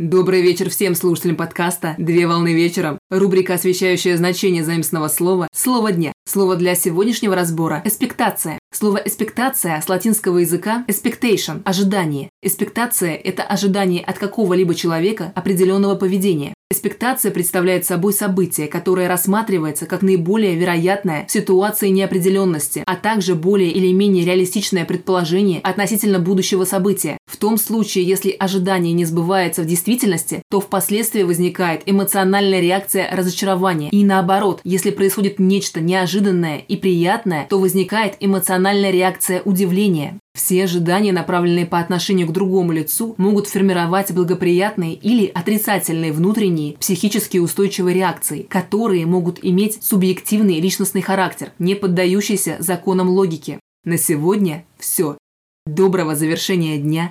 Добрый вечер всем слушателям подкаста «Две волны вечером». Рубрика, освещающая значение заместного слова «Слово дня». Слово для сегодняшнего разбора – «эспектация». Слово «эспектация» с латинского языка «expectation» – «ожидание». Эспектация – это ожидание от какого-либо человека определенного поведения. Эспектация представляет собой событие, которое рассматривается как наиболее вероятное в ситуации неопределенности, а также более или менее реалистичное предположение относительно будущего события. Том случае, если ожидание не сбывается в действительности, то впоследствии возникает эмоциональная реакция разочарования. И наоборот, если происходит нечто неожиданное и приятное, то возникает эмоциональная реакция удивления. Все ожидания, направленные по отношению к другому лицу, могут формировать благоприятные или отрицательные внутренние психически устойчивые реакции, которые могут иметь субъективный личностный характер, не поддающийся законам логики. На сегодня все. Доброго завершения дня.